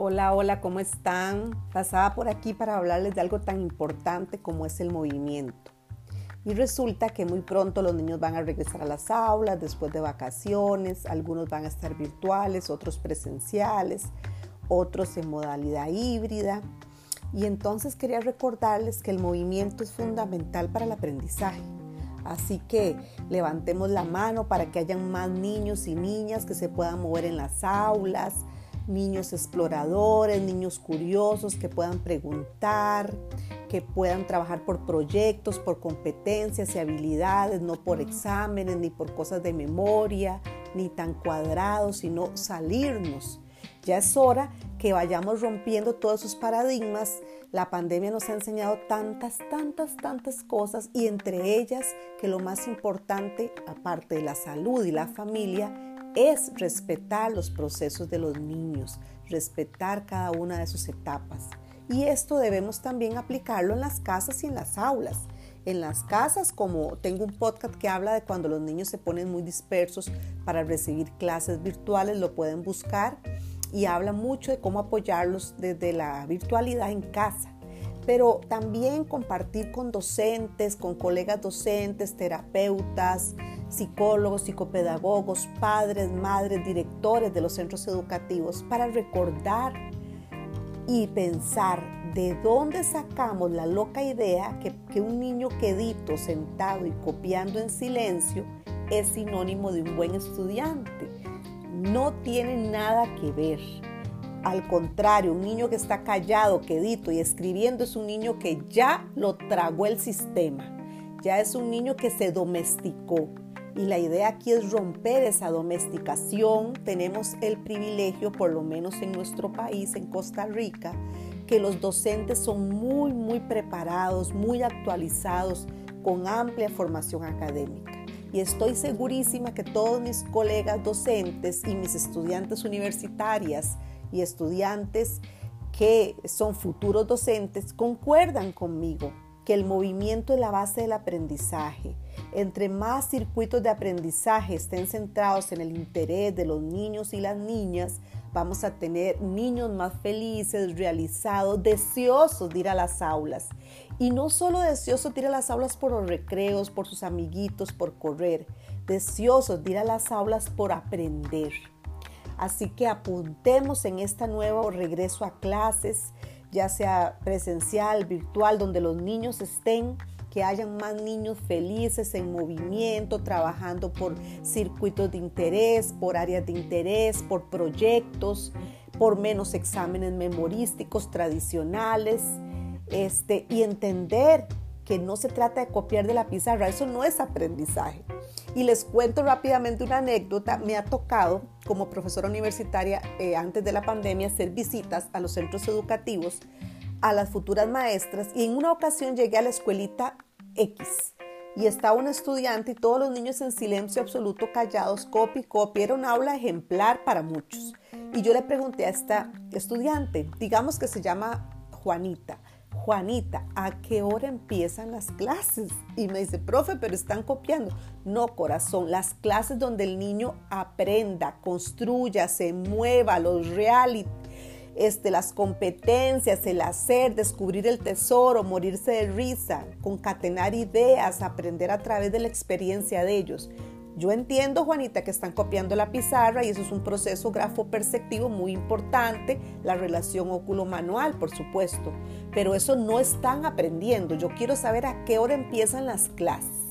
Hola, hola, ¿cómo están? Pasaba por aquí para hablarles de algo tan importante como es el movimiento. Y resulta que muy pronto los niños van a regresar a las aulas después de vacaciones, algunos van a estar virtuales, otros presenciales, otros en modalidad híbrida. Y entonces quería recordarles que el movimiento es fundamental para el aprendizaje. Así que levantemos la mano para que hayan más niños y niñas que se puedan mover en las aulas, niños exploradores, niños curiosos que puedan preguntar, que puedan trabajar por proyectos, por competencias y habilidades, no por exámenes ni por cosas de memoria, ni tan cuadrados, sino salirnos. Ya es hora que vayamos rompiendo todos esos paradigmas. La pandemia nos ha enseñado tantas, tantas, tantas cosas y entre ellas que lo más importante, aparte de la salud y la familia, es respetar los procesos de los niños, respetar cada una de sus etapas. Y esto debemos también aplicarlo en las casas y en las aulas. En las casas, como tengo un podcast que habla de cuando los niños se ponen muy dispersos para recibir clases virtuales, lo pueden buscar y habla mucho de cómo apoyarlos desde la virtualidad en casa pero también compartir con docentes, con colegas docentes, terapeutas, psicólogos, psicopedagogos, padres, madres, directores de los centros educativos para recordar y pensar de dónde sacamos la loca idea que, que un niño quedito, sentado y copiando en silencio es sinónimo de un buen estudiante. No tiene nada que ver. Al contrario, un niño que está callado, quedito y escribiendo es un niño que ya lo tragó el sistema. Ya es un niño que se domesticó. Y la idea aquí es romper esa domesticación. Tenemos el privilegio, por lo menos en nuestro país, en Costa Rica, que los docentes son muy, muy preparados, muy actualizados, con amplia formación académica. Y estoy segurísima que todos mis colegas docentes y mis estudiantes universitarias y estudiantes que son futuros docentes concuerdan conmigo que el movimiento es la base del aprendizaje. Entre más circuitos de aprendizaje estén centrados en el interés de los niños y las niñas, vamos a tener niños más felices, realizados, deseosos de ir a las aulas. Y no solo deseosos de ir a las aulas por los recreos, por sus amiguitos, por correr, deseosos de ir a las aulas por aprender. Así que apuntemos en este nuevo regreso a clases, ya sea presencial, virtual, donde los niños estén, que hayan más niños felices en movimiento, trabajando por circuitos de interés, por áreas de interés, por proyectos, por menos exámenes memorísticos tradicionales, este, y entender que no se trata de copiar de la pizarra, eso no es aprendizaje. Y les cuento rápidamente una anécdota. Me ha tocado como profesora universitaria eh, antes de la pandemia hacer visitas a los centros educativos, a las futuras maestras y en una ocasión llegué a la escuelita X y estaba un estudiante y todos los niños en silencio absoluto, callados, copy, copy. Era un aula ejemplar para muchos. Y yo le pregunté a esta estudiante, digamos que se llama Juanita, Juanita, ¿a qué hora empiezan las clases? Y me dice, profe, pero están copiando. No, corazón, las clases donde el niño aprenda, construya, se mueva, los reality, este, las competencias, el hacer, descubrir el tesoro, morirse de risa, concatenar ideas, aprender a través de la experiencia de ellos. Yo entiendo, Juanita, que están copiando la pizarra y eso es un proceso grafo-perceptivo muy importante, la relación óculo-manual, por supuesto, pero eso no están aprendiendo. Yo quiero saber a qué hora empiezan las clases.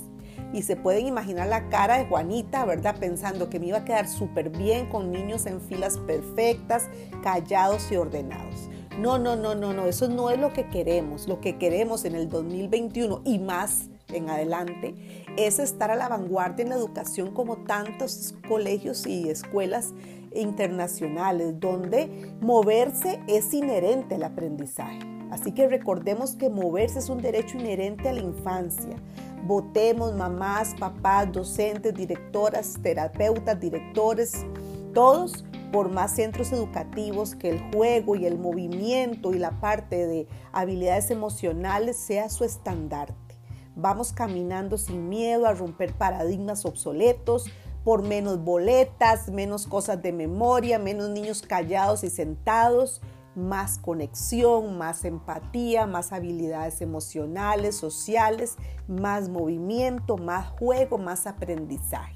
Y se pueden imaginar la cara de Juanita, ¿verdad? Pensando que me iba a quedar súper bien con niños en filas perfectas, callados y ordenados. No, no, no, no, no, eso no es lo que queremos. Lo que queremos en el 2021 y más en adelante es estar a la vanguardia en la educación como tantos colegios y escuelas internacionales, donde moverse es inherente al aprendizaje. Así que recordemos que moverse es un derecho inherente a la infancia. Votemos mamás, papás, docentes, directoras, terapeutas, directores, todos por más centros educativos que el juego y el movimiento y la parte de habilidades emocionales sea su estandarte. Vamos caminando sin miedo a romper paradigmas obsoletos por menos boletas, menos cosas de memoria, menos niños callados y sentados más conexión, más empatía, más habilidades emocionales, sociales, más movimiento, más juego, más aprendizaje.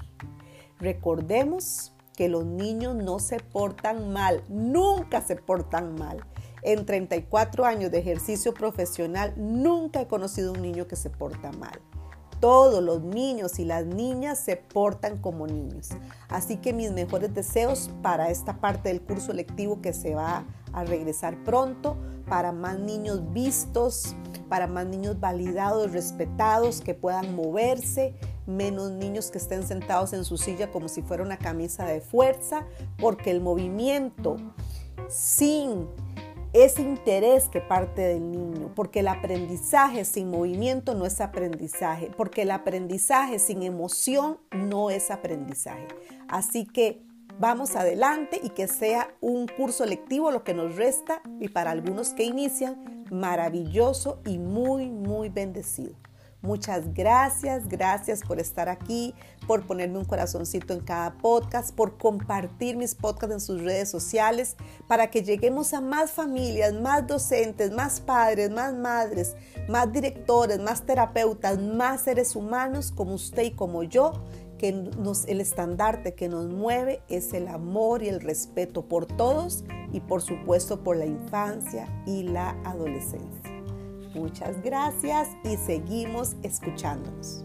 Recordemos que los niños no se portan mal, nunca se portan mal. En 34 años de ejercicio profesional, nunca he conocido un niño que se porta mal todos los niños y las niñas se portan como niños. Así que mis mejores deseos para esta parte del curso lectivo que se va a regresar pronto, para más niños vistos, para más niños validados, respetados, que puedan moverse, menos niños que estén sentados en su silla como si fuera una camisa de fuerza, porque el movimiento sin ese interés que parte del niño, porque el aprendizaje sin movimiento no es aprendizaje, porque el aprendizaje sin emoción no es aprendizaje. Así que vamos adelante y que sea un curso lectivo lo que nos resta y para algunos que inician, maravilloso y muy, muy bendecido. Muchas gracias, gracias por estar aquí, por ponerme un corazoncito en cada podcast, por compartir mis podcasts en sus redes sociales, para que lleguemos a más familias, más docentes, más padres, más madres, más directores, más terapeutas, más seres humanos como usted y como yo, que el estandarte que nos mueve es el amor y el respeto por todos y por supuesto por la infancia y la adolescencia. Muchas gracias y seguimos escuchándonos.